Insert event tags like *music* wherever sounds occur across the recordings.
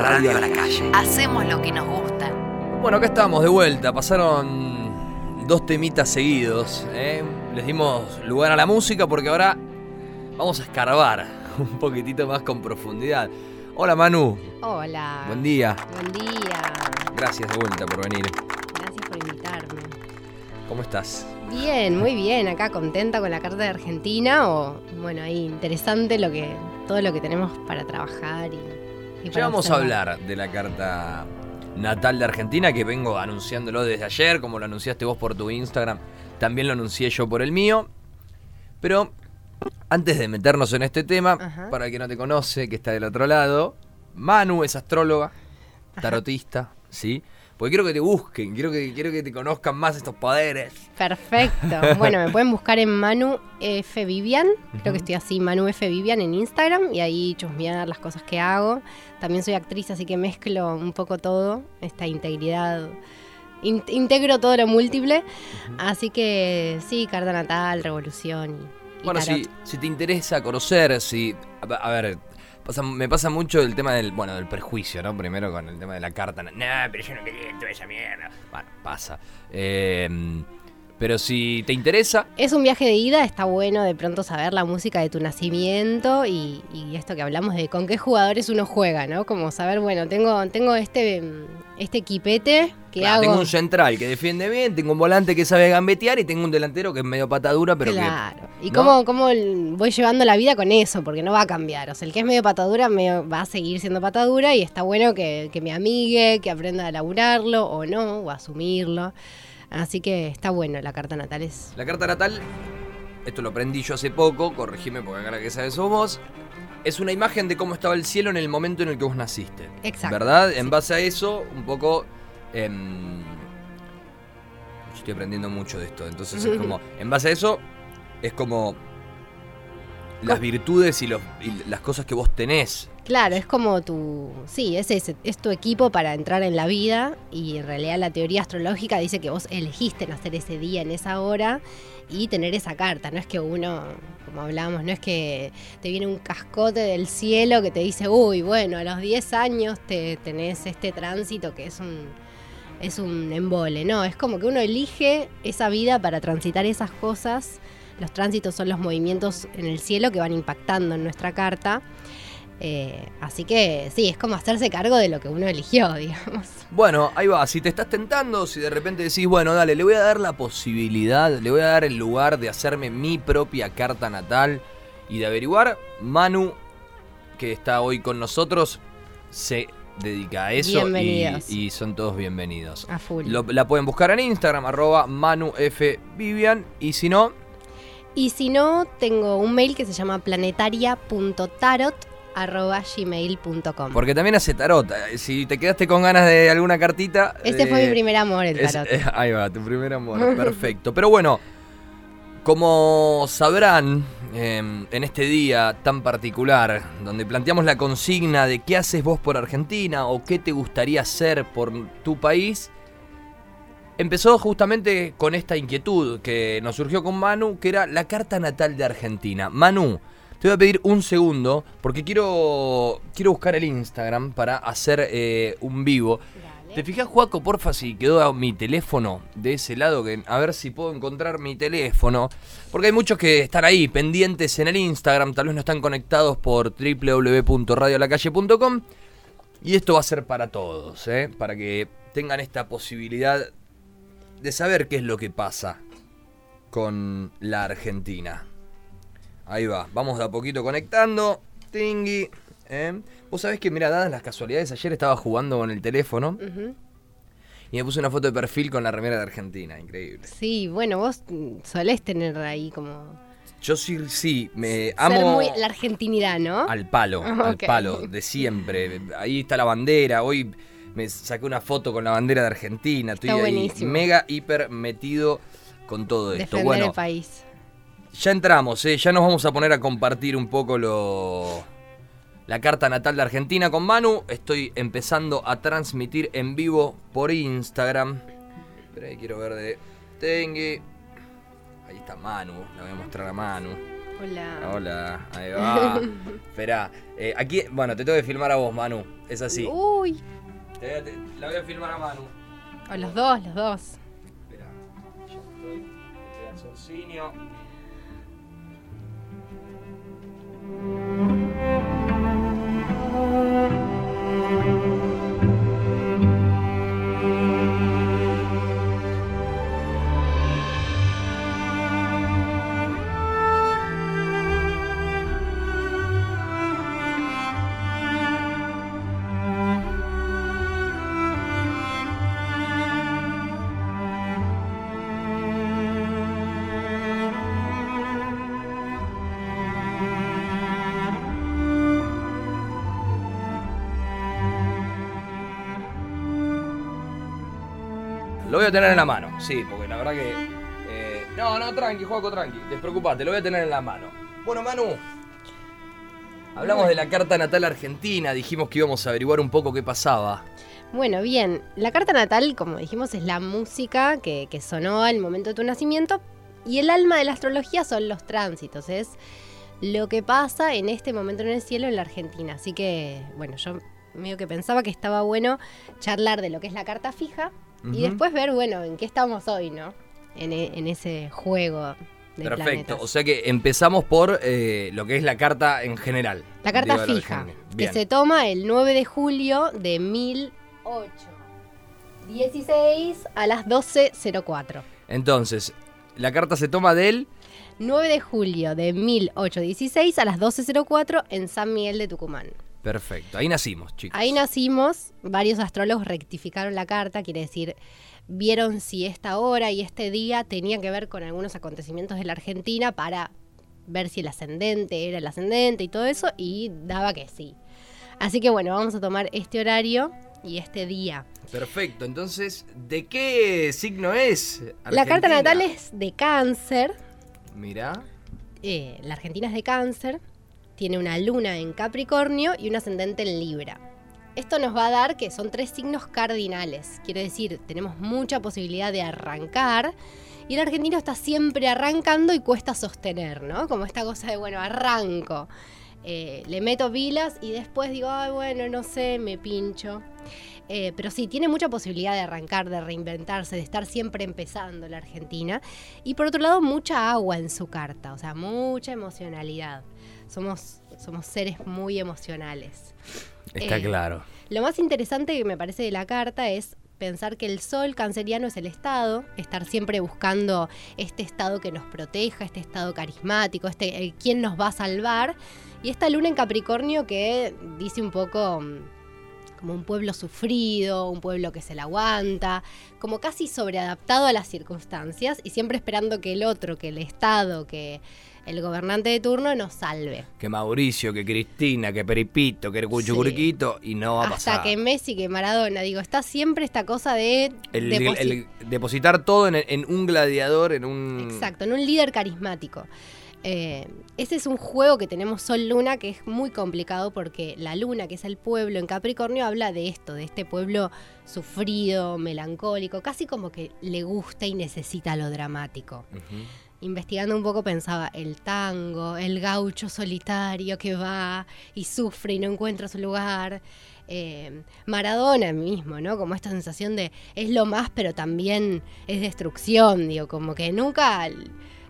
Radio a la calle. Hacemos lo que nos gusta. Bueno, acá estamos de vuelta. Pasaron dos temitas seguidos. ¿eh? Les dimos lugar a la música porque ahora vamos a escarbar *laughs* un poquitito más con profundidad. Hola Manu. Hola. Buen día. Buen día. Gracias de vuelta por venir. Gracias por invitarme. ¿Cómo estás? Bien, muy bien. Acá contenta con la carta de Argentina. O bueno, ahí interesante lo que todo lo que tenemos para trabajar y, Ya vamos a hablar de la carta natal de Argentina que vengo anunciándolo desde ayer, como lo anunciaste vos por tu Instagram, también lo anuncié yo por el mío. Pero antes de meternos en este tema, Ajá. para el que no te conoce, que está del otro lado, Manu es astróloga, tarotista, ¿sí? Porque quiero que te busquen, quiero que, quiero que te conozcan más estos poderes. Perfecto. *laughs* Bueno, me pueden buscar en Manu F Vivian. Creo que estoy así, Manu F Vivian en Instagram y ahí chusmear las cosas que hago. También soy actriz, así que mezclo un poco todo, esta integridad. in- integro todo lo múltiple. Así que sí, carta natal, revolución y, Bueno, si, si te interesa conocer, si. A ver, pasa- me pasa mucho el tema del. Bueno, del prejuicio, ¿no? Primero con el tema de la carta. No, pero yo no quería toda esa mierda. Bueno, pasa. Eh, pero si te interesa. Es un viaje de ida, está bueno de pronto saber la música de tu nacimiento y, y esto que hablamos de con qué jugadores uno juega, ¿no? Como saber, bueno, tengo, tengo este, mm, este equipete que claro, hago. tengo un central que defiende bien, tengo un volante que sabe gambetear y tengo un delantero que es medio patadura, pero claro. Y ¿no? cómo, cómo voy llevando la vida con eso, porque no va a cambiar. O sea, el que es medio patadura va a seguir siendo patadura y está bueno que, que me amigue, que aprenda a laburarlo o no, o a asumirlo. Así que está bueno la carta natal. Es. La carta natal, esto lo aprendí yo hace poco, corregime porque acá la que sabes sos vos. Es una imagen de cómo estaba el cielo en el momento en el que vos naciste. exacto. ¿Verdad? En base a eso, un poco. Em, estoy aprendiendo mucho de esto. Entonces es *laughs* como. En base a eso, es como. Las virtudes y, los, y las cosas que vos tenés. Claro, es como tu. Sí, es ese, es tu equipo para entrar en la vida. Y en realidad la teoría astrológica dice que vos elegiste nacer ese día, en esa hora, y tener esa carta. No es que uno, como hablábamos, no es que te viene un cascote del cielo que te dice, uy, bueno, a los 10 años te tenés este tránsito que es un. Es un embole, no, es como que uno elige esa vida para transitar esas cosas. Los tránsitos son los movimientos en el cielo que van impactando en nuestra carta. Eh, así que sí, es como hacerse cargo de lo que uno eligió, *laughs* digamos. Bueno, ahí va. Si te estás tentando, si de repente decís, bueno, dale, le voy a dar la posibilidad, le voy a dar el lugar de hacerme mi propia carta natal y de averiguar, Manu, que está hoy con nosotros, se dedica a eso y, Bienvenidos. y son todos bienvenidos. A full. Lo- la pueden buscar en Instagram, arroba manufvivian, y si no, Y si no, tengo un mail que se llama planetaria.tarot.gmail.com. porque también hace tarot. Eh, Si te quedaste con ganas de alguna cartita... Ese eh, fue mi primer amor, el Es- tarot. eh, ahí va, tu primer amor. *laughs* Perfecto. Pero bueno, como sabrán, eh, en este día tan particular, donde planteamos la consigna de qué haces vos por Argentina o qué te gustaría hacer por tu país, empezó justamente con esta inquietud que nos surgió con Manu, que era la carta natal de Argentina. Manu, te voy a pedir un segundo porque quiero, quiero buscar el Instagram para hacer eh, un vivo. ¿Te fijas, Juaco, porfa, si quedó mi teléfono de ese lado? A ver si puedo encontrar mi teléfono. Porque hay muchos que están ahí, pendientes en el Instagram, tal vez no están conectados por www.radiolacalle.com. Y esto va a ser para todos, ¿eh? Para que tengan esta posibilidad de saber qué es lo que pasa con la Argentina. Ahí va, vamos de a poquito conectando. Tingui. ¿Eh? Vos sabés que, mira, dadas las casualidades, ayer estaba jugando con el teléfono y me puse una foto de perfil con la remera de Argentina. Increíble. Sí, bueno, vos solés tener ahí como... Yo sí, sí, me Ser amo muy la argentinidad, ¿no? al palo, *laughs* al palo, de siempre. Ahí está la bandera. Hoy me saqué una foto con la bandera de Argentina. Estoy Está ahí mega, hiper metido con todo esto. Defender Bueno, el país. Ya entramos, ¿eh? ya nos vamos a poner a compartir un poco lo... la carta natal de Argentina con Manu. Estoy empezando a transmitir en vivo por Instagram. Pero ahí quiero ver de Tengue. Ahí está Manu, la voy a mostrar a Manu. Hola. Hola, ahí *laughs* va. Espera, eh, aquí, bueno, te tengo que filmar a vos, Manu. Es así. Uy. Te- te- la voy a filmar a Manu. O los dos, los dos. Espera, yo estoy, estoy tener en la mano, sí, porque la verdad que. eh, no, no, tranqui, Juaco, tranqui. Despreocupate, lo voy a tener en la mano. Bueno, Manu. Hablamos de la carta natal argentina, dijimos que íbamos a averiguar un poco qué pasaba. Bueno, bien. La carta natal, como dijimos, es la música que, que sonó al momento de tu nacimiento. Y el alma de la astrología son los tránsitos. Es lo que pasa en este momento en el cielo en la Argentina. Así que, bueno, yo medio que pensaba que estaba bueno charlar de lo que es la carta fija. Y después ver, bueno, en qué estamos hoy, ¿no? En, e- en ese juego de Perfecto, planetas. o sea que empezamos por eh, lo que es la carta en general. La carta Digo, fija, que se toma el 9 de julio de 1816 a las 12.04. Entonces, la carta se toma del 9 de julio de 1816 a las 12.04 en San Miguel de Tucumán. Perfecto, ahí nacimos, chicos. Ahí nacimos, varios astrólogos rectificaron la carta, quiere decir, vieron si esta hora y este día tenían que ver con algunos acontecimientos de la Argentina para ver si el ascendente era el ascendente y todo eso, y daba que sí. Así que bueno, vamos a tomar este horario y este día. Perfecto, entonces, ¿de qué signo es? La carta natal es de cáncer, Mirá, eh, la Argentina es de cáncer, tiene una luna en Capricornio y un ascendente en Libra. Esto nos va a dar que son tres signos cardinales, quiere decir, tenemos mucha posibilidad de arrancar y el argentino está siempre arrancando y cuesta sostener, ¿no? Como esta cosa de, bueno, arranco, eh, le meto pilas y después digo, ay, bueno, no sé, me pincho. Eh, pero sí, tiene mucha posibilidad de arrancar, de reinventarse, de estar siempre empezando la Argentina. Y por otro lado, mucha agua en su carta, o sea, mucha emocionalidad. Somos, somos seres muy emocionales. está Eh, claro. Lo más interesante que me parece de la carta es pensar que el sol canceriano es el estado, estar siempre buscando este estado que nos proteja, este estado carismático, este el quién nos va a salvar. Y esta luna en Capricornio que dice un poco mm, como un pueblo sufrido, un pueblo que se la aguanta, como casi sobreadaptado a las circunstancias y siempre esperando que el otro, que el Estado, que el gobernante de turno nos salve. Que Mauricio, que Cristina, que Peripito, que el Cuchucuriquito, y no va a Hasta pasar. que Messi, que Maradona, digo, está siempre esta cosa de... el, deposi- el- depositar todo en, en un gladiador, en un... Exacto, en un líder carismático. Eh, ese es un juego que tenemos Sol-Luna que es muy complicado porque la luna, que es el pueblo en Capricornio, habla de esto, de este pueblo sufrido, melancólico, casi como que le gusta y necesita lo dramático. Investigando un poco pensaba el tango, el gaucho solitario que va y sufre y no encuentra su lugar. Eh, Maradona mismo, ¿no? Como esta sensación de es lo más, pero también es destrucción, digo, como que nunca...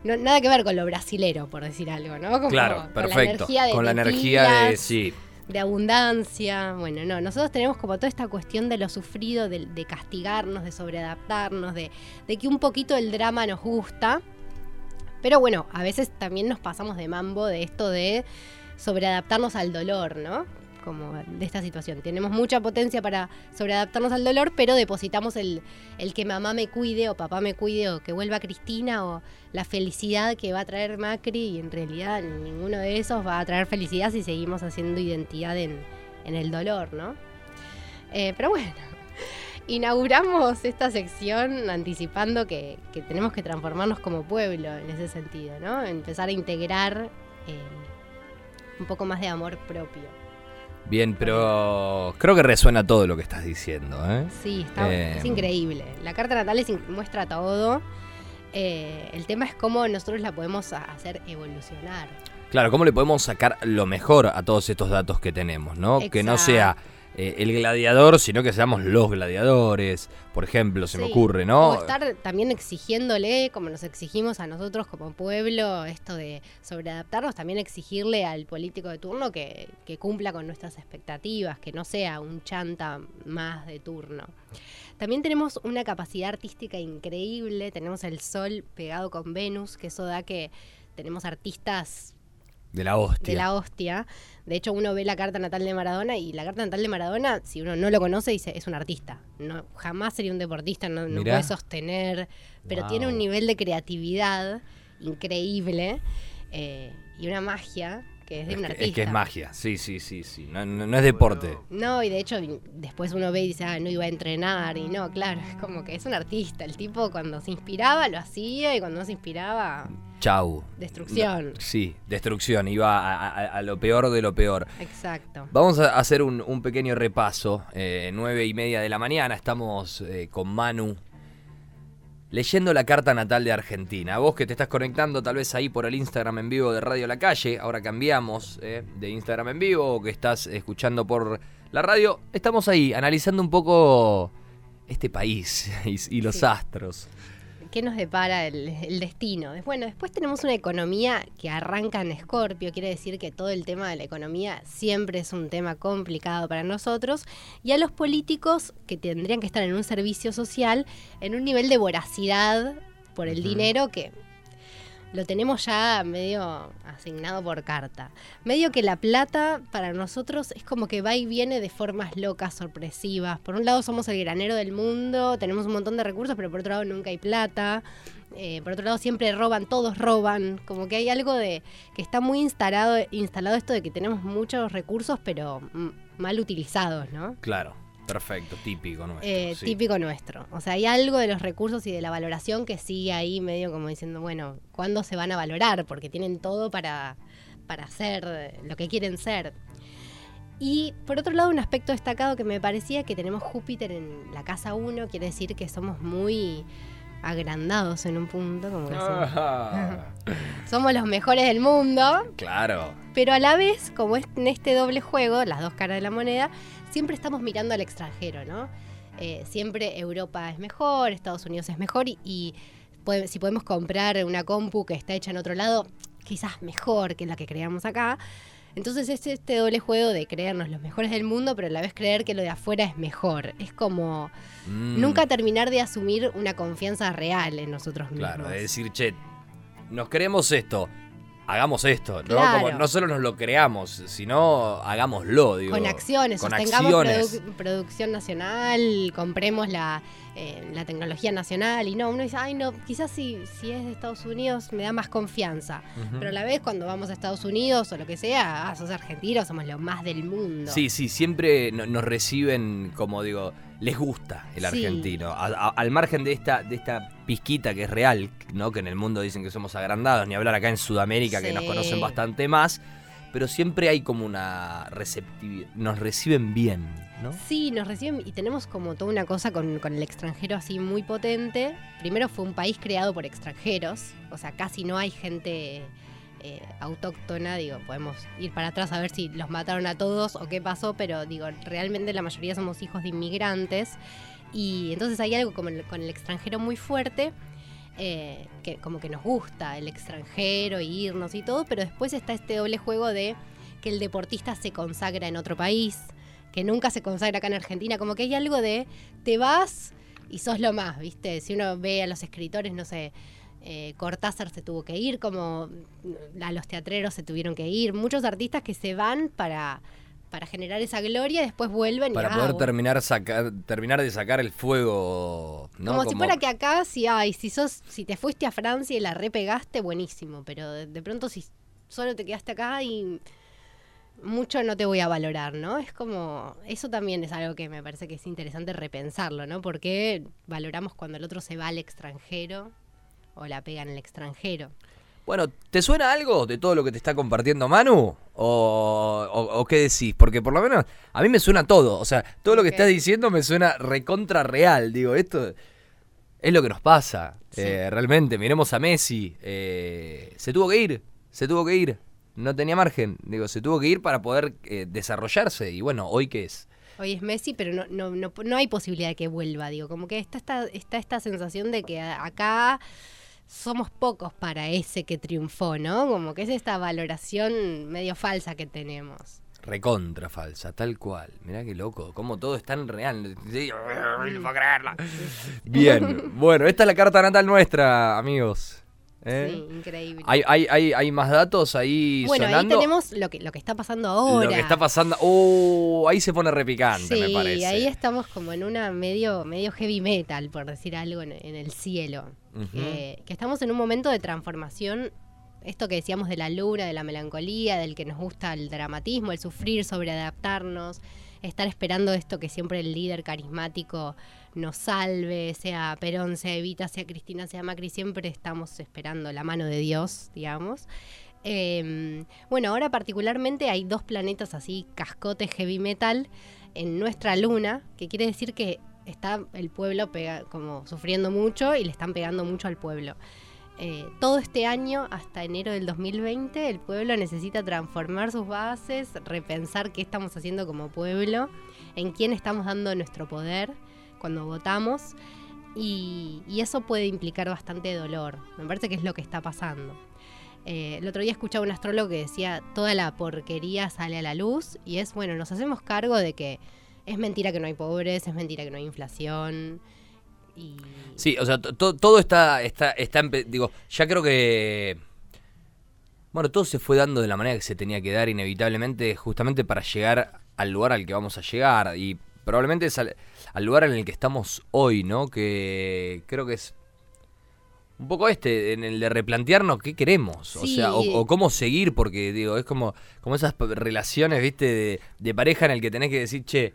no- nada que ver con lo brasilero, por decir algo, ¿no? Como Claro, con perfecto. La energía de con la energía de... Sí, de abundancia. Bueno, no, nosotros tenemos como toda esta cuestión de lo sufrido, de, de castigarnos, de sobreadaptarnos, de, de que un poquito el drama nos gusta. Pero bueno, a veces también nos pasamos de mambo de esto de sobreadaptarnos al dolor, ¿no? Como de esta situación. Tenemos mucha potencia para sobreadaptarnos al dolor, pero depositamos el, que mamá me cuide o papá me cuide o que vuelva Cristina o la felicidad que va a traer Macri y en realidad ninguno de esos va a traer felicidad si seguimos haciendo identidad en, el dolor, ¿no? Eh, pero bueno, *laughs* inauguramos esta sección anticipando que, que tenemos que transformarnos como pueblo en ese sentido, ¿no? Empezar a integrar eh, un poco más de amor propio. Bien, pero creo que resuena todo lo que estás diciendo, ¿eh? Sí, está, Eh, es increíble. La carta natal es muestra todo. Eh, el tema es cómo nosotros la podemos hacer evolucionar. Claro, cómo le podemos sacar lo mejor a todos estos datos que tenemos, ¿no? Que no sea eh, el gladiador, sino que seamos los gladiadores, por ejemplo, se me ocurre, ¿no? O estar también exigiéndole, como nos exigimos a nosotros como pueblo, esto de sobreadaptarnos, también exigirle al político de turno que, que cumpla con nuestras expectativas, que no sea un chanta más de turno. También tenemos una capacidad artística increíble, tenemos el sol pegado con Venus, que eso da que tenemos artistas de la hostia. De la hostia. De hecho, uno ve la carta natal de Maradona y la carta natal de Maradona, si uno no lo conoce, dice, es un artista. No, jamás sería un deportista, no, puede sostener, pero tiene un nivel de creatividad increíble eh, y una magia que es de un artista. Es que es magia, sí, sí, sí, sí. No, es deporte. No, y de hecho después uno ve y dice, ah, no iba a entrenar. Y no, claro, es como que es un artista. El tipo cuando se inspiraba lo hacía y cuando no se inspiraba... Chau. Destrucción. sí, destrucción. Iba a, lo peor de lo peor. Exacto. Vamos a hacer un, pequeño repaso. Eh, nueve y media de la mañana. Estamos eh, con Manu leyendo la carta natal de Argentina. Vos que te estás conectando tal vez ahí por el Instagram en vivo de Radio La Calle, ahora cambiamos eh, de Instagram en vivo, o que estás escuchando por la radio, estamos ahí analizando un poco este país *laughs* y, los astros qué nos depara el, destino. Bueno, después tenemos una economía que arranca en Escorpio, quiere decir que todo el tema de la economía siempre es un tema complicado para nosotros, y a los políticos que tendrían que estar en un servicio social, en un nivel de voracidad por el dinero que lo tenemos ya medio asignado por carta. Medio que la plata para nosotros es como que va y viene de formas locas, sorpresivas. Por un lado somos el granero del mundo, tenemos un montón de recursos, pero por otro lado nunca hay plata. Eh, por otro lado siempre roban, todos roban. Como que hay algo de que está muy instalado, instalado esto de que tenemos muchos recursos, pero mal utilizados, ¿no? Claro. Perfecto, típico nuestro. Eh, típico nuestro. O sea, hay algo de los recursos y de la valoración que sigue ahí medio como diciendo, bueno, ¿cuándo se van a valorar? Porque tienen todo para, para hacer lo que quieren ser. Y por otro lado, un aspecto destacado que me parecía que tenemos Júpiter en la casa 1, quiere decir que somos muy agrandados en un punto, como que *laughs* somos los mejores del mundo. Claro. Pero a la vez, como es en este doble juego, las dos caras de la moneda, siempre estamos mirando al extranjero, ¿no? Eh, siempre Europa es mejor, Estados Unidos es mejor y, si podemos comprar una compu que está hecha en otro lado, quizás mejor que la que creamos acá. Entonces es este doble juego de creernos los mejores del mundo, pero a la vez creer que lo de afuera es mejor. Es como mm. nunca terminar de asumir una confianza real en nosotros mismos. Claro, de decir, che, nos creemos esto, hagamos esto, ¿no? Como no solo nos lo creamos, sino hagámoslo, digo. Con acciones, con sostengamos producción nacional, compremos la, eh, la tecnología nacional y no, uno dice, ay no, quizás si, si es de Estados Unidos me da más confianza, pero a la vez cuando vamos a Estados Unidos o lo que sea, ah, sos argentino, somos lo más del mundo. Sí, sí, siempre nos reciben como digo, les gusta el argentino, al margen de esta, de esta pizquita que es real, ¿no? que en el mundo dicen que somos agrandados, ni hablar acá en Sudamérica que nos conocen bastante más, pero siempre hay como una receptividad, nos reciben bien. Sí, nos reciben y tenemos como toda una cosa con, el extranjero así muy potente. Primero fue un país creado por extranjeros, o sea, casi no hay gente eh, autóctona, digo, podemos ir para atrás a ver si los mataron a todos o qué pasó, pero digo, realmente la mayoría somos hijos de inmigrantes y entonces hay algo como con el extranjero muy fuerte. Eh, que como que nos gusta el extranjero, irnos y todo, pero después está este doble juego de que el deportista se consagra en otro país, que nunca se consagra acá en Argentina, como que hay algo de te vas y sos lo más, ¿viste? Si uno ve a los escritores, no sé, eh, Cortázar se tuvo que ir, como a los teatreros se tuvieron que ir, muchos artistas que se van para, para generar esa gloria y después vuelven para poder terminar sacar terminar de sacar el fuego ¿no? como, si fuera que acá si ay si sos si te fuiste a Francia y la repegaste buenísimo pero de pronto si solo te quedaste acá y mucho no te voy a valorar, ¿no? Es como, eso también es algo que me parece que es interesante repensarlo, ¿no? Porque valoramos cuando el otro se va al extranjero o la pega en el extranjero. Bueno, ¿te suena algo de todo lo que te está compartiendo Manu? ¿O, qué decís? Porque por lo menos a mí me suena todo. O sea, todo lo que estás diciendo me suena recontra real. Digo, esto Es lo que nos pasa. Eh, realmente, miremos a Messi. Eh, se tuvo que ir. Se tuvo que ir. No tenía margen. Digo, se tuvo que ir para poder eh, desarrollarse. Y bueno, ¿hoy qué es? Hoy es Messi, pero no, no, no, no hay posibilidad de que vuelva. Digo, como que está esta, está esta sensación de que acá somos pocos para ese que triunfó, ¿no? Como que es esta valoración medio falsa que tenemos. Recontra falsa, tal cual. Mirá qué loco, como todo es tan real. no creerla. Bien, bueno, esta es la carta natal nuestra, amigos. ¿Eh? Sí, increíble. ¿Hay, hay, hay, hay más datos ahí bueno, sonando? ahí tenemos lo que, lo que está pasando ahora. Lo que está pasando. Oh, ahí se pone repicante, sí, me parece. ahí estamos como en una medio, medio heavy metal, por decir algo, en, en el cielo. Que estamos en un momento de transformación. Esto que decíamos de la luna, de la melancolía, del que nos gusta el dramatismo, el sufrir, sobreadaptarnos, estar esperando esto que siempre el líder carismático nos salve, sea Perón, sea Evita, sea Cristina, sea Macri, siempre estamos esperando la mano de Dios, digamos. Eh, bueno, ahora particularmente hay dos planetas así, cascotes heavy metal, en nuestra luna, que quiere decir que está el pueblo pega- como sufriendo mucho y le están pegando mucho al pueblo. Eh, todo este año, hasta enero del 2020, el pueblo necesita transformar sus bases, repensar qué estamos haciendo como pueblo, en quién estamos dando nuestro poder cuando votamos. Y, eso puede implicar bastante dolor. Me parece que es lo que está pasando. Eh, el otro día escuchaba un astrólogo que decía, toda la porquería sale a la luz y es, bueno, nos hacemos cargo de que es mentira que no hay pobres, es mentira que no hay inflación. Sí, o sea, to- to- todo está, está, está, digo, ya creo que, bueno, todo se fue dando de la manera que se tenía que dar inevitablemente, justamente para llegar al lugar al que vamos a llegar y probablemente al, lugar en el que estamos hoy, ¿no? Que creo que es un poco este, en el de replantearnos qué queremos, o sea, o, o cómo seguir, porque digo, es como, como esas relaciones, viste, de, de pareja en el que tenés que decir, che,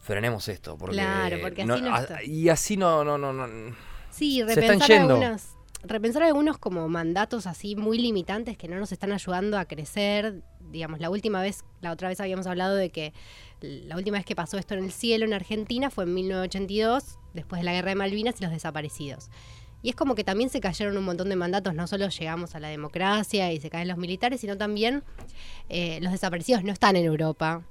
frenemos esto, porque, Claro, porque así no a- está. y así no, no, no, no. Sí, Se están repensar yendo. algunos, repensar algunos como mandatos así muy limitantes que no nos están ayudando a crecer. Digamos, la última vez, la otra vez habíamos hablado de que la última vez que pasó esto en el cielo en Argentina fue en 1982, después de la guerra de Malvinas y los desaparecidos. Y es como que también se cayeron un montón de mandatos, no solo llegamos a la democracia y se caen los militares, sino también eh, los desaparecidos no están en Europa,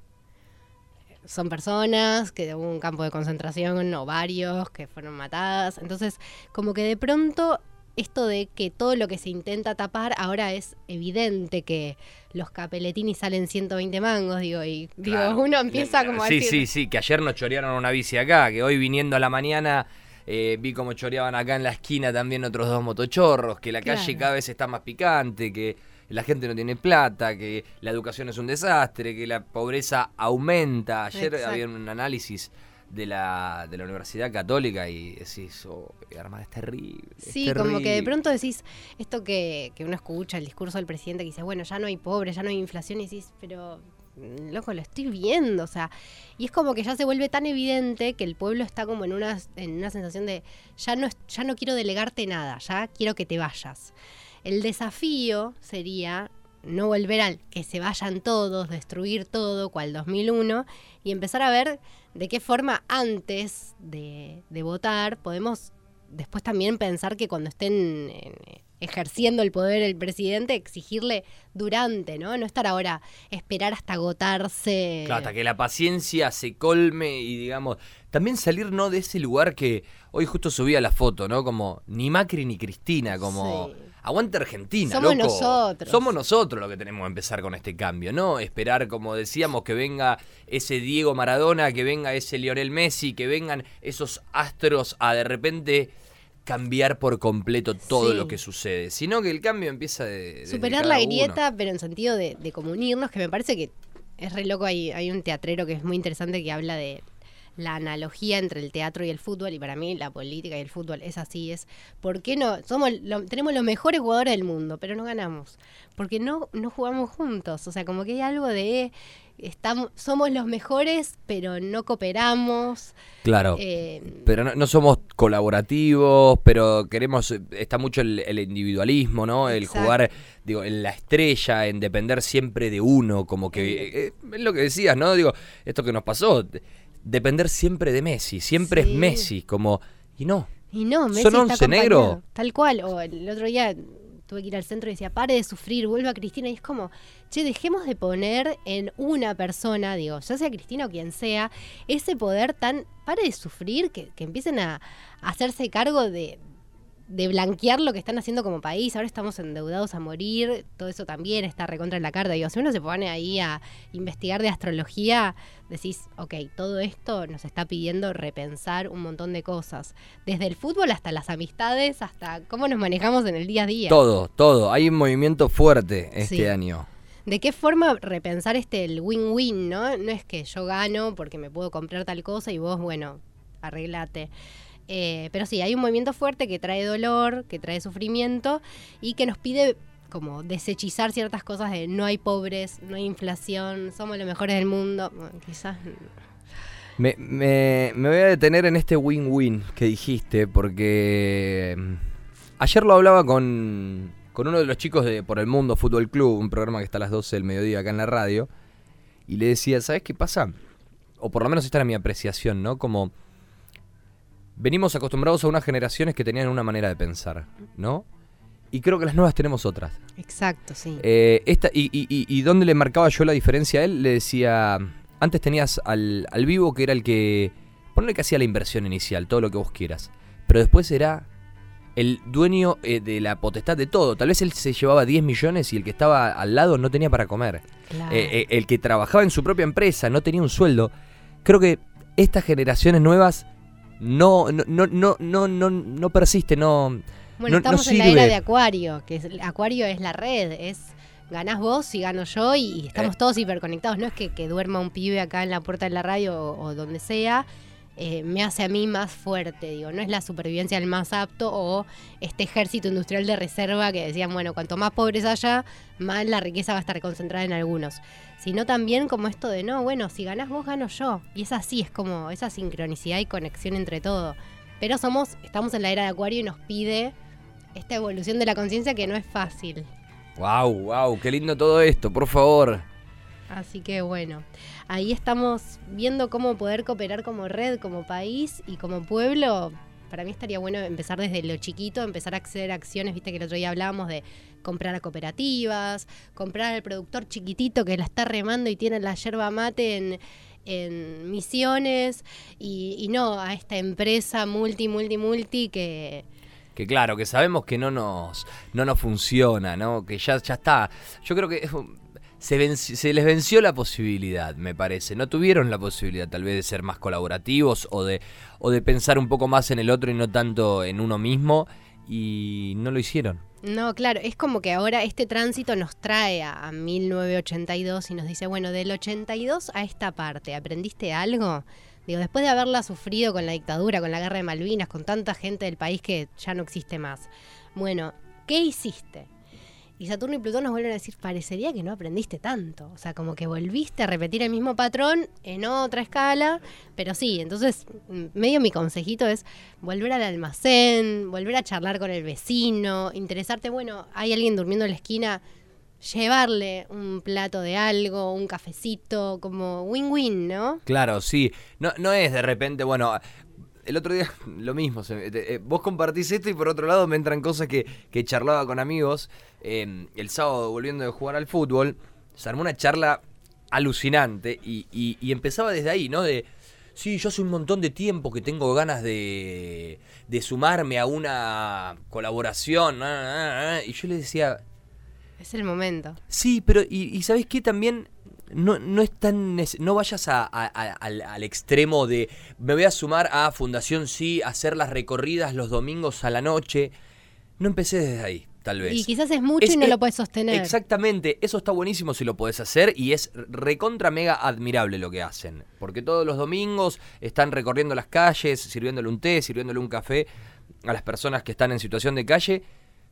son personas que hubo un campo de concentración o varios que fueron matadas. Entonces, como que de pronto esto de que todo lo que se intenta tapar ahora es evidente que los capeletini salen 120 mangos, digo, y digo, Claro. uno empieza como a Sí, decir, sí, sí, que ayer nos chorearon una bici acá, que hoy viniendo a la mañana eh, vi como choreaban acá en la esquina también otros dos motochorros, que la calle cada vez está más picante, que la gente no tiene plata, que la educación es un desastre, que la pobreza aumenta. Ayer Exacto. había un análisis de la, de la Universidad Católica y decís, oh, hermano, es terrible. es Sí, como que de terrible". pronto decís esto que, que uno escucha, el discurso del presidente que dice, bueno, ya no hay pobres, ya no hay inflación, y decís, pero mm, loco, lo estoy viendo, o sea, y es como que ya se vuelve tan evidente que el pueblo está como en una, en una sensación de, ya no, ya no quiero delegarte nada, ya quiero que te vayas. El desafío sería no volver al que se vayan todos, destruir todo, cual 2001, y empezar a ver de qué forma antes de, de votar podemos después también pensar que cuando estén eh, ejerciendo el poder el presidente, exigirle durante, ¿no? No estar ahora, esperar hasta agotarse. Claro, hasta que la paciencia se colme y digamos, también salir no de ese lugar que hoy justo subía la foto, ¿no? Como ni Macri ni Cristina, como Sí. Aguante Argentina, Somos loco. nosotros. Somos nosotros los que tenemos que empezar con este cambio, ¿no? Esperar, como decíamos, que venga ese Diego Maradona, que venga ese Lionel Messi, que vengan esos astros a de repente cambiar por completo todo Sí. lo que sucede, sino que el cambio empieza de Superar la uno. grieta, pero en sentido de, de como unirnos, que me parece que es re loco. Hay, hay un teatrero que es muy interesante que habla de la analogía entre el teatro y el fútbol, y para mí la política y el fútbol es así, es ¿por qué no? Somos lo- tenemos los mejores jugadores del mundo, pero no ganamos. Porque no, no jugamos juntos. O sea, como que hay algo de estamos, somos los mejores, pero no cooperamos. Claro. Eh, Pero no, no somos colaborativos, pero queremos, está mucho el, el individualismo, ¿no? El jugar, digo, en la estrella, en depender siempre de uno, como que, eh, es lo que decías, ¿no? Digo, esto que nos pasó, depender siempre de Messi, siempre Sí. es Messi, como, y no, Y no, Messi ¿Son está 11 acompañado, negro? Tal cual. O el otro día tuve que ir al centro y decía, pare de sufrir, vuelva Cristina. Y es como, che, dejemos de poner en una persona, digo, ya sea Cristina o quien sea, ese poder tan, pare de sufrir, que, que empiecen a, a hacerse cargo de, de blanquear lo que están haciendo como país. Ahora estamos endeudados a morir, todo eso también está recontra en la carta. Digo, si uno se pone ahí a investigar de astrología, decís, ok, todo esto nos está pidiendo repensar un montón de cosas. Desde el fútbol hasta las amistades, hasta cómo nos manejamos en el día a día. Todo, todo. Hay un movimiento fuerte este Sí. año. ¿De qué forma repensar este el win-win, no? No es que yo gano porque me puedo comprar tal cosa y vos, bueno, arreglate. Eh, pero sí, hay un movimiento fuerte que trae dolor, que trae sufrimiento y que nos pide como desechizar ciertas cosas de no hay pobres, no hay inflación, somos los mejores del mundo. Quizás Me, me- me voy a detener en este win-win que dijiste, porque mm, ayer lo hablaba con, con uno de los chicos de Por el Mundo Fútbol Club, un programa que está a las 12 del mediodía acá en la radio, y le decía, ¿sabes qué pasa? O por lo menos esta era mi apreciación, ¿no? Como venimos acostumbrados a unas generaciones que tenían una manera de pensar, ¿no? Y creo que las nuevas tenemos otras. Exacto, sí. Eh, esta, y, y, y, y dónde le marcaba yo la diferencia a él, le decía, antes tenías al, al vivo que era el que, ponle que hacía la inversión inicial, todo lo que vos quieras, pero después era el dueño eh, de la potestad de todo. Tal vez él se llevaba 10 millones y el que estaba al lado no tenía para comer. claro. Eh, eh, el que trabajaba en su propia empresa no tenía un sueldo. Creo que estas generaciones nuevas no, no, no, no, no, no, persisten, no... Bueno, no- no estamos en la era de Acuario, que es, Acuario es la red, es ganás vos y gano yo y, y estamos Eh. todos hiperconectados. No es que, que duerma un pibe acá en la puerta de la radio o, o donde sea, eh, me hace a mí más fuerte, digo. No es la supervivencia del más apto o este ejército industrial de reserva que decían, bueno, cuanto más pobres haya, más la riqueza va a estar concentrada en algunos. Sino también como esto de, no, bueno, si ganás vos, gano yo. Y es así, es como esa sincronicidad y conexión entre todo. Pero somos, estamos en la era de Acuario y nos pide esta evolución de la conciencia que no es fácil. Wow, wow, qué lindo todo esto, por favor. Así que bueno, ahí estamos viendo cómo poder cooperar como red, como país y como pueblo. Para mí estaría bueno empezar desde lo chiquito, empezar a acceder a acciones, viste que el otro día hablábamos de comprar a cooperativas, comprar al productor chiquitito que la está remando y tiene la yerba mate en, en misiones y, y no a esta empresa multi, multi, multi que, Que claro, que sabemos que no nos, no nos funciona, ¿no? Que ya, ya está. Yo creo que se, les venció la posibilidad, me parece. No tuvieron la posibilidad tal vez de ser más colaborativos o de, o de pensar un poco más en el otro y no tanto en uno mismo. Y no lo hicieron. No, claro, es como que ahora este tránsito nos trae a 1982 y nos dice, bueno, del 82 a esta parte, ¿aprendiste algo? Digo, después de haberla sufrido con la dictadura, con la guerra de Malvinas, con tanta gente del país que ya no existe más. Bueno, ¿qué hiciste? Y Saturno y Plutón nos vuelven a decir, parecería que no aprendiste tanto. O sea, como que volviste a repetir el mismo patrón en otra escala, pero sí, entonces mm, medio mi consejito es volver al almacén, volver a charlar con el vecino, interesarte, bueno, hay alguien durmiendo en la esquina, llevarle un plato de algo, un cafecito, como win-win, ¿no? Claro, sí. No, no es de repente, bueno, el otro día *laughs* lo mismo. se- te- eh, vos compartís esto y por otro lado me entran cosas que, que charlaba con amigos. eh, el sábado volviendo de jugar al fútbol, se armó una charla alucinante y, y- y empezaba desde ahí, ¿no? De, sí, yo hace un montón de tiempo que tengo ganas de, de sumarme a una colaboración. ah, ah, ah", y yo le decía, Es el momento. Sí, pero y, y ¿sabes qué? También no, no es tan no vayas a- a- a- al, al extremo de me voy a sumar a Fundación Sí, hacer las recorridas los domingos a la noche. No empecé desde ahí, tal vez. Y quizás es mucho Es- y no es- lo puedes sostener. Exactamente, eso está buenísimo si lo podés hacer y es recontra mega admirable lo que hacen. Porque todos los domingos están recorriendo las calles, sirviéndole un té, sirviéndole un café a las personas que están en situación de calle.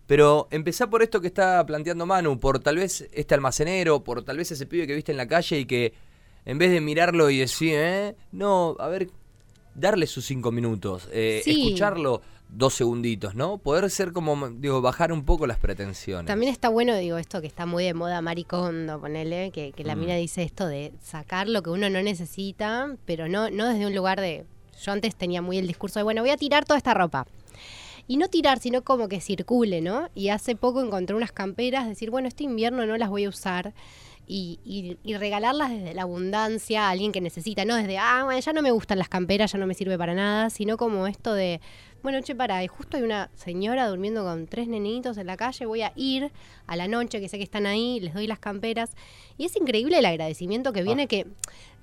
Pero empezá por esto que está planteando Manu, por tal vez este almacenero, por tal vez ese pibe que viste en la calle y que en vez de mirarlo y decir, ¿eh? No, a ver, darle sus cinco minutos, eh, Sí. escucharlo dos segunditos, ¿no? Poder ser como, digo, bajar un poco las pretensiones. También está bueno, digo, esto que está muy de moda, maricondo, ponele, que, que la Mm. mina dice esto de sacar lo que uno no necesita, pero no, no desde un lugar de... Yo antes tenía muy el discurso de, bueno, voy a tirar toda esta ropa. Y no tirar, sino como que circule, ¿no? Y hace poco encontré unas camperas, decir, bueno, este invierno no las voy a usar. Y, y- y regalarlas desde la abundancia a alguien que necesita, no desde, ah, bueno, ya no me gustan las camperas, ya no me sirve para nada, sino como esto de, bueno, che, para, y justo hay una señora durmiendo con tres nenitos en la calle, voy a ir a la noche, que sé que están ahí, les doy las camperas. Y es increíble el agradecimiento que viene, que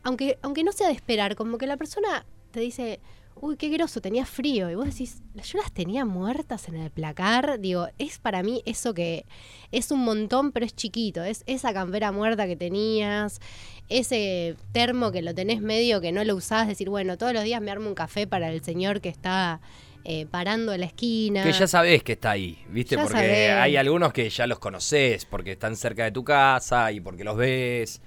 aunque, aunque no sea de esperar, como que la persona te dice, uy, qué groso, tenía frío. Y vos decís, yo las tenía muertas en el placar. Digo, es para mí eso que es un montón, pero es chiquito. Es esa campera muerta que tenías, ese termo que lo tenés medio que no lo usás, decir, bueno, todos los días me armo un café para el señor que está eh, parando en la esquina. Que ya sabés que está ahí, ¿viste? Ya porque sabés. hay algunos que ya los conoces, porque están cerca de tu casa y porque los ves.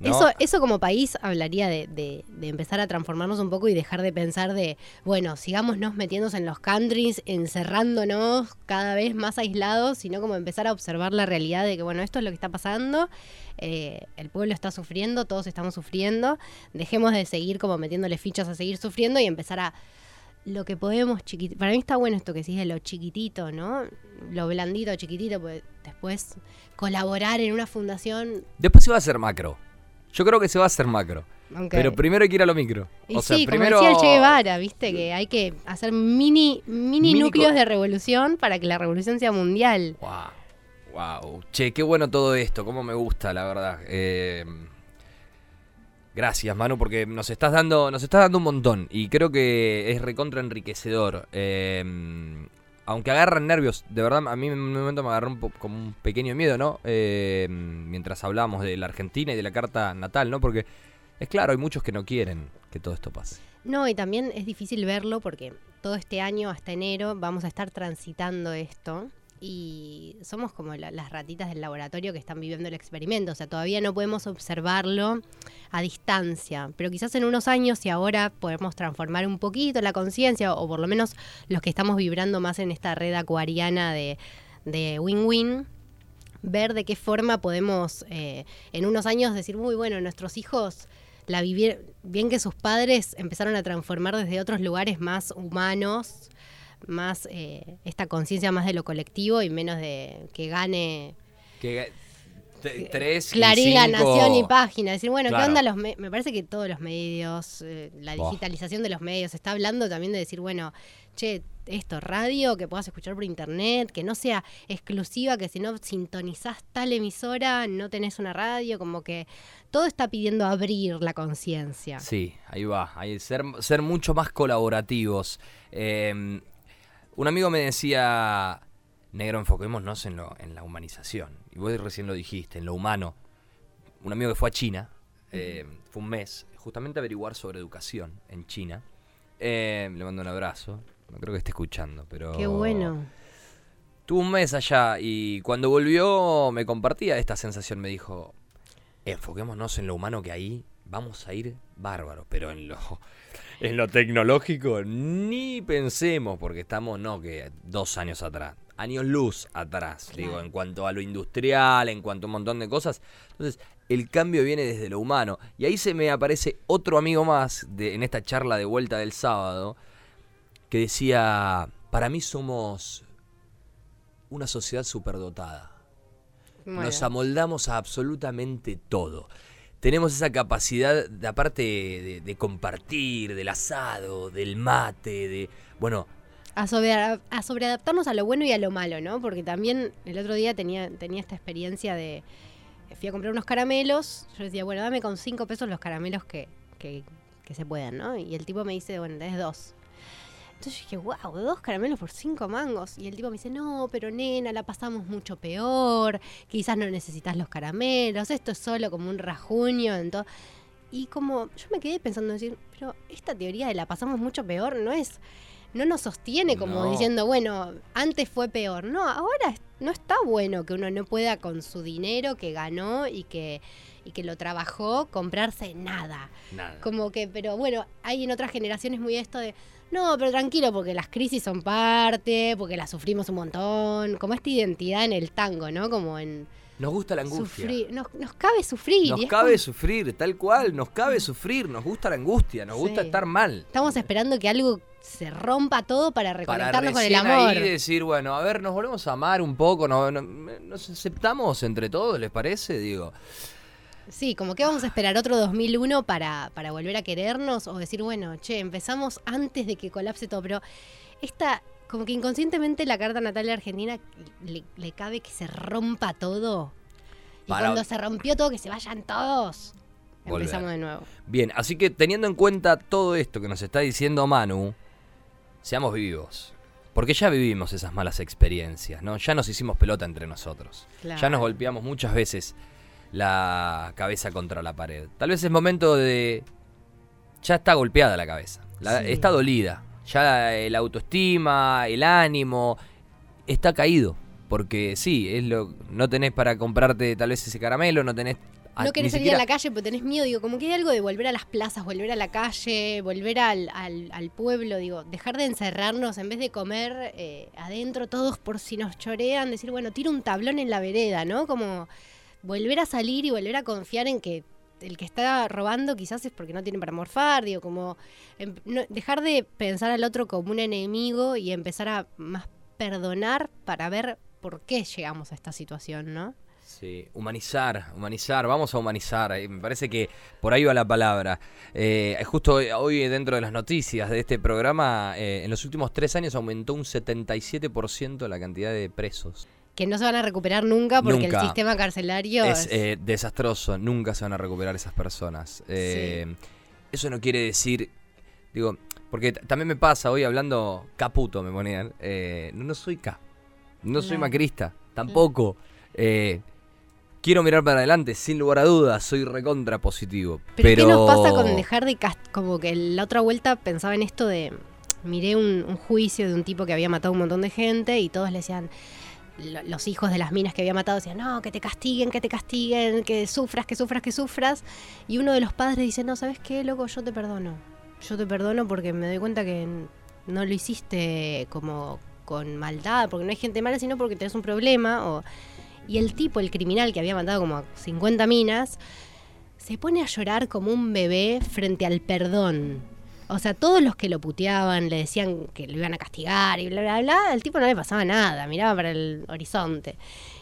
¿No? Eso, eso como país hablaría de, de- de empezar a transformarnos un poco y dejar de pensar de, bueno, sigámonos metiéndose en los countries, encerrándonos cada vez más aislados, sino como empezar a observar la realidad de que, bueno, esto es lo que está pasando, eh, el pueblo está sufriendo, todos estamos sufriendo, dejemos de seguir como metiéndole fichas a seguir sufriendo y empezar a lo que podemos chiquitito. Para mí está bueno esto que decís de lo chiquitito, ¿no? Lo blandito, chiquitito, pues después colaborar en una fundación. Después se va a hacer macro. Yo creo que se va a hacer macro. Pero primero hay que ir a lo micro. Y o sea, sí, primero. como decía el Che Guevara, viste, que hay que hacer mini, mini, Mini núcleos de revolución para que la revolución sea mundial. Wow. Wow. Che, qué bueno todo esto. Cómo me gusta, la verdad. Eh, gracias, Manu, porque nos estás dando, nos estás dando un montón. Y creo que es recontra enriquecedor. Eh, aunque agarran nervios, de verdad, a mí en un momento me agarró un como un pequeño miedo, ¿no? Eh, mientras hablábamos de la Argentina y de la carta natal, ¿no? Porque es claro, hay muchos que no quieren que todo esto pase. No, y también es difícil verlo porque todo este año, hasta enero, vamos a estar transitando esto. Y somos como la- las ratitas del laboratorio que están viviendo el experimento. O sea, todavía no podemos observarlo a distancia. Pero quizás en unos años, si ahora podemos transformar un poquito la conciencia, o por lo menos los que estamos vibrando más en esta red acuariana de de win-win, ver de qué forma podemos eh, en unos años decir, muy bueno, nuestros hijos la vivieron, bien que sus padres empezaron a transformar desde otros lugares más humanos, más eh, esta conciencia más de lo colectivo y menos de que gane Que tres Clarín, cinco- Nación y Página. Decir, bueno, Claro. ¿qué onda los me Me parece que todos los medios, eh, la digitalización de los medios, está hablando también de decir, bueno, che, esto, radio, que puedas escuchar por internet, que no sea exclusiva, que si no sintonizás tal emisora, no tenés una radio, como que todo está pidiendo abrir la conciencia. Sí, ahí va. Ahí, ser, ser mucho más colaborativos. Eh, un amigo me decía, negro, enfoquémonos en, lo, en la humanización. Y vos recién lo dijiste, en lo humano. Un amigo que fue a China, eh, fue un mes, justamente a averiguar sobre educación en China. Eh, le mando un abrazo. No creo que esté escuchando, pero... Qué bueno. Tuvo un mes allá y cuando volvió me compartía esta sensación. Me dijo, enfoquémonos en lo humano que ahí vamos a ir bárbaros, pero en lo, *laughs* en lo tecnológico ni pensemos porque estamos, no, que dos años atrás, años luz atrás, Claro. digo, en cuanto a lo industrial, en cuanto a un montón de cosas. Entonces, el cambio viene desde lo humano. Y ahí se me aparece otro amigo más de, en esta charla de vuelta del sábado que decía, para mí somos una sociedad superdotada. Nos amoldamos a absolutamente todo. Tenemos esa capacidad, de, aparte de, compartir, del asado, del mate, de... Bueno, A, sobre, a sobreadaptarnos a lo bueno y a lo malo, ¿no? Porque también el otro día tenía, tenía esta experiencia de. Fui a comprar unos caramelos. Yo decía, bueno, dame con cinco pesos los caramelos que, que, que se puedan, ¿no? Y el tipo me dice, bueno, tenés dos. Entonces yo dije, wow, dos caramelos por cinco mangos. Y el tipo me dice, no, pero nena, la pasamos mucho peor. Quizás no necesitas los caramelos. Esto es solo como un rajuño. Entonces. Y como yo me quedé pensando, decir, pero esta teoría de la pasamos mucho peor no es no nos sostiene como No. diciendo, bueno, antes fue peor. No, ahora no está bueno que uno no pueda con su dinero que ganó y que, y que lo trabajó comprarse nada. nada. Como que, pero bueno, hay en otras generaciones muy esto de, no, pero tranquilo, porque las crisis son parte, porque las sufrimos un montón, como esta identidad en el tango, ¿no? Como en Nos gusta la angustia. sufrir, nos, nos cabe sufrir. y Nos cabe como- sufrir, tal cual, nos cabe sufrir, nos gusta la angustia, nos gusta estar mal. Estamos esperando que algo se rompa todo para Para reconectarnos con el amor. ahí decir, bueno, a ver, nos volvemos a amar un poco, no- no- nos aceptamos entre todos, ¿les parece? Digo, Sí, como que vamos a esperar otro 2001 para, para volver a querernos o decir, bueno, che, empezamos antes de que colapse todo, pero esta, como que inconscientemente la carta natal de Argentina le, le cabe que se rompa todo. Y Para- cuando se rompió todo, que se vayan todos. Volver. Empezamos de nuevo. bien, así que teniendo en cuenta todo esto que nos está diciendo Manu, seamos vivos. Porque ya vivimos esas malas experiencias, ¿no? Ya nos hicimos pelota entre nosotros. Claro. Ya nos golpeamos muchas veces la cabeza contra la pared. Tal vez es momento de... Ya está golpeada la cabeza. La- Sí. Está dolida. Ya el autoestima, el ánimo, está caído. Porque sí, es lo, no tenés para comprarte tal vez ese caramelo, no tenés... a- No querés salir siquiera- a la calle porque tenés miedo, digo, como que hay algo de volver a las plazas, volver a la calle, volver al, al- al pueblo, digo, dejar de encerrarnos en vez de comer eh, adentro todos por si nos chorean, decir, bueno, tiro un tablón en la vereda, ¿no? Como volver a salir y volver a confiar en que el que está robando quizás es porque no tiene para morfar, digo, como em- dejar de pensar al otro como un enemigo y empezar a más perdonar para ver por qué llegamos a esta situación, ¿no? Sí, humanizar, humanizar, vamos a humanizar. eh, Me parece que por ahí va la palabra. Eh, justo hoy, hoy dentro de las noticias de este programa, eh, en los últimos tres años aumentó un 77% la cantidad de presos. Que no se van a recuperar nunca porque Nunca. el sistema carcelario Es es- eh, desastroso, nunca se van a recuperar esas personas. Eh, Eso no quiere decir, digo, porque también me pasa hoy hablando caputo, me ponían, eh, no, no soy K, no soy macrista, tampoco. Eh, quiero mirar para adelante, sin lugar a dudas, soy recontra positivo. pero, Pero, ¿qué nos pasa con dejar de cast como que la otra vuelta pensaba en esto de miré un, un juicio de un tipo que había matado a un montón de gente y todos le decían lo- los hijos de las minas que había matado decían, no, que te castiguen, que te castiguen, que sufras, que sufras, que sufras. Y uno de los padres dice, no, ¿sabes qué, loco? Yo te perdono. Yo te perdono porque me doy cuenta que no lo hiciste como con maldad, porque no hay gente mala, sino porque tenés un problema. Y el tipo, el criminal que había matado como a 50 minas, se pone a llorar como un bebé frente al perdón. O sea, todos los que lo puteaban, le decían que lo iban a castigar y bla, bla, bla, al tipo no le pasaba nada, miraba para el horizonte.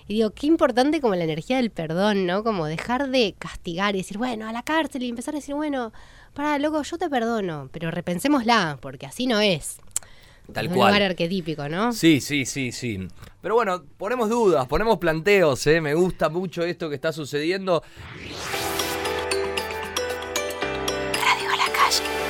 Y digo, qué importante como la energía del perdón, ¿no? Como dejar de castigar y decir, bueno, a la cárcel y empezar a decir, bueno, para, loco, yo te perdono, pero repensémosla, porque así no es. Tal es un cual. lugar arquetípico, ¿no? Sí, sí, sí, sí. Pero bueno, ponemos dudas, ponemos planteos, ¿eh? Me gusta mucho esto que está sucediendo. Radio a.